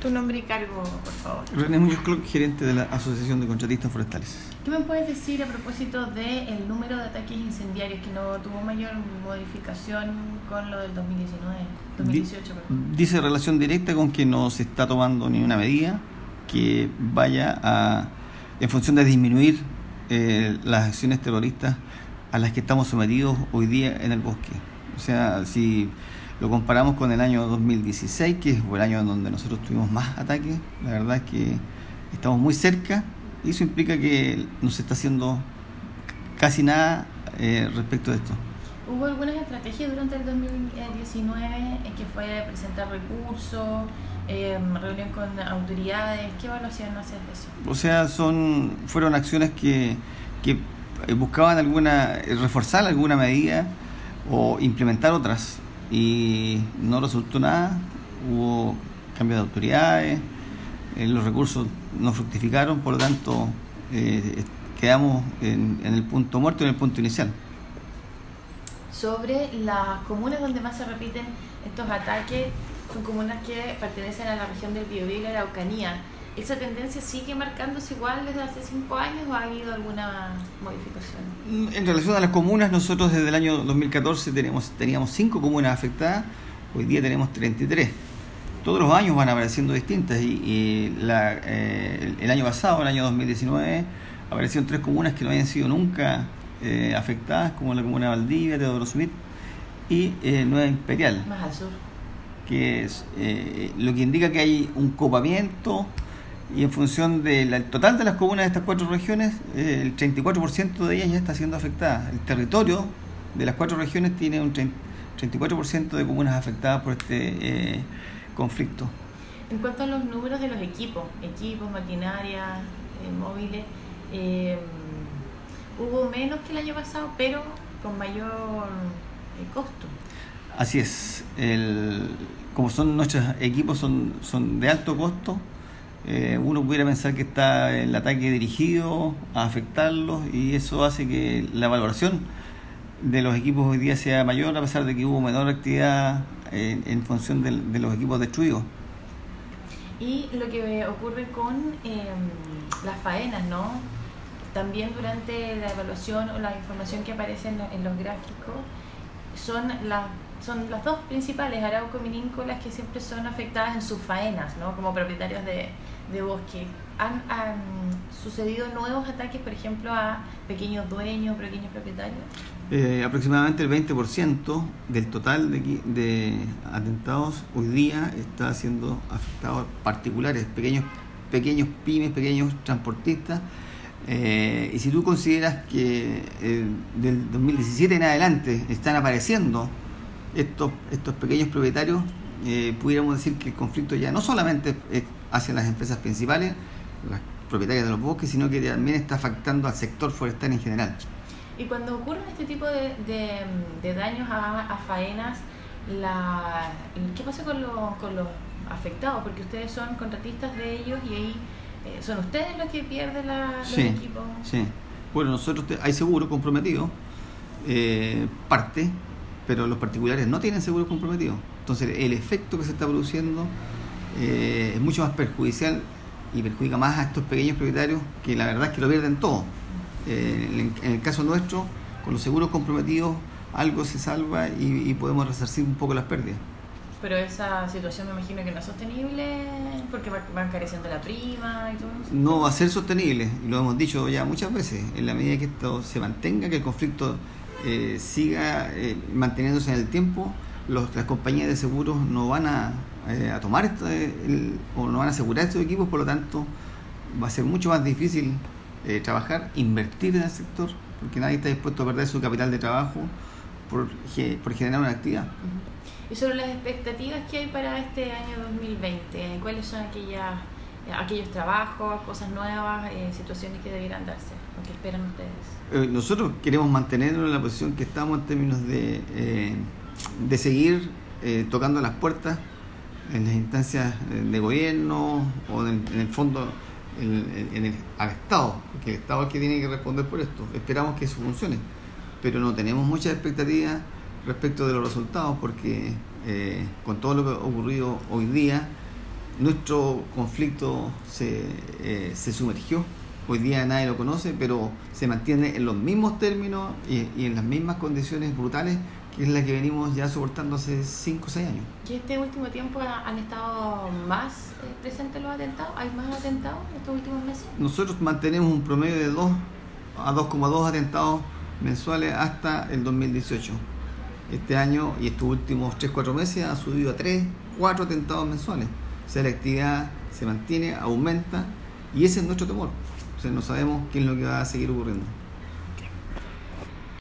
Tu nombre y cargo, por favor. René Muñoz Clock, gerente de la Asociación de Contratistas Forestales. ¿Qué me puedes decir a propósito del número de ataques incendiarios que no tuvo mayor modificación con lo del 2019, 2018? Perdón. Dice relación directa con que no se está tomando ni una medida que vaya a, en función de disminuir eh, las acciones terroristas a las que estamos sometidos hoy día en el bosque. O sea, si lo comparamos con el año 2016, que es el año en donde nosotros tuvimos más ataques. La verdad es que estamos muy cerca y eso implica que no se está haciendo casi nada eh, respecto de esto. ¿Hubo algunas estrategias durante el 2019 en que fue presentar recursos, eh, reunión con autoridades? ¿Qué evaluación haces de eso? O sea, son fueron acciones que, que buscaban alguna reforzar alguna medida o implementar otras y no resultó nada, hubo cambio de autoridades, eh, los recursos no fructificaron, por lo tanto eh, quedamos en, el punto muerto, en el punto inicial. Sobre las comunas donde más se repiten estos ataques, son comunas que pertenecen a la región del Biobío y la Araucanía. ¿Esa tendencia sigue marcándose igual desde hace cinco años o ha habido alguna modificación? Mm, en relación a las comunas, nosotros desde el año 2014 tenemos, teníamos cinco comunas afectadas, hoy día tenemos 33. Todos los años van apareciendo distintas y, la, eh, el año pasado, el año 2019, aparecieron tres comunas que no habían sido nunca eh, afectadas, como la comuna de Valdivia, Teodoro Smith y eh, Nueva Imperial. Más al sur. Que es lo que indica que hay un copamiento y en función del total de las comunas de estas cuatro regiones, eh, el 34% de ellas ya está siendo afectada. El territorio de las cuatro regiones tiene un 34% de comunas afectadas por este eh, conflicto. En cuanto a los números de los equipos, equipos, maquinaria, eh, móviles, hubo menos que el año pasado, pero con mayor costo. Así es. El, como son nuestros equipos son, son de alto costo, eh, uno pudiera pensar que está el ataque dirigido a afectarlos y eso hace que la valoración de los equipos hoy día sea mayor a pesar de que hubo menor actividad en, función de, los equipos destruidos. Y lo que ocurre con em, las faenas, ¿no? También durante la evaluación o la información que aparece en, en los gráficos son las son las dos principales, Arauco y que siempre son afectadas en sus faenas, ¿no? como propietarios de, de bosque. ¿Han, sucedido nuevos ataques, por ejemplo, a pequeños dueños, pequeños propietarios? Eh, aproximadamente el 20% del total de, de, atentados hoy día está siendo afectados particulares, pequeños, pequeños pymes, pequeños transportistas. Eh, y si tú consideras que eh, del 2017 en adelante están apareciendo estos, estos pequeños propietarios, eh, pudiéramos decir que el conflicto ya no solamente es hacia las empresas principales, las propietarias de los bosques, sino que también está afectando al sector forestal en general. Y cuando ocurren este tipo de, de, daños a, faenas, la, ¿qué pasa con, con los afectados? Porque ustedes son contratistas de ellos y ahí son ustedes los que pierden la, los sí, equipos. Sí, bueno, nosotros hay seguro comprometido, eh, parte, pero los particulares no tienen seguro comprometido. Entonces el efecto que se está produciendo eh, es mucho más perjudicial y perjudica más a estos pequeños propietarios que la verdad es que lo pierden todo. Eh, en, el caso nuestro, con los seguros comprometidos, algo se salva y, podemos resarcir un poco las pérdidas. Pero esa situación me imagino que no es sostenible porque van careciendo la prima y todo eso. No va a ser sostenible, y lo hemos dicho ya muchas veces, en la medida que esto se mantenga, que el conflicto eh, siga eh, manteniéndose en el tiempo, los, las compañías de seguros no van a, eh, a tomar o no van a asegurar estos equipos, por lo tanto va a ser mucho más difícil trabajar, invertir en el sector, porque nadie está dispuesto a perder su capital de trabajo por, por generar una actividad. Y sobre las expectativas que hay para este año 2020, ¿cuáles son aquellas aquellos trabajos, cosas nuevas, situaciones que debieran darse, que esperan ustedes? Eh, nosotros queremos mantenernos en la posición que estamos en términos de, eh, de seguir eh, tocando las puertas en las instancias de gobierno o en, el fondo en, el, al Estado, porque el Estado es el que tiene que responder por esto. Esperamos que eso funcione, pero no tenemos muchas expectativas respecto de los resultados porque con todo lo que ha ocurrido hoy día nuestro conflicto se, eh, se sumergió. Hoy día nadie lo conoce, pero se mantiene en los mismos términos y, y en las mismas condiciones brutales que es la que venimos ya soportando hace 5 o 6 años. ¿Y este último tiempo han estado más eh, presentes los atentados? ¿Hay más atentados estos últimos meses? Nosotros mantenemos un promedio de 2 a 2,2 atentados mensuales hasta el 2018. Este año y estos últimos 3-4 meses ha subido a 3, 4 atentados mensuales. O sea, la actividad se mantiene, aumenta y ese es nuestro temor. O sea, no sabemos qué es lo que va a seguir ocurriendo.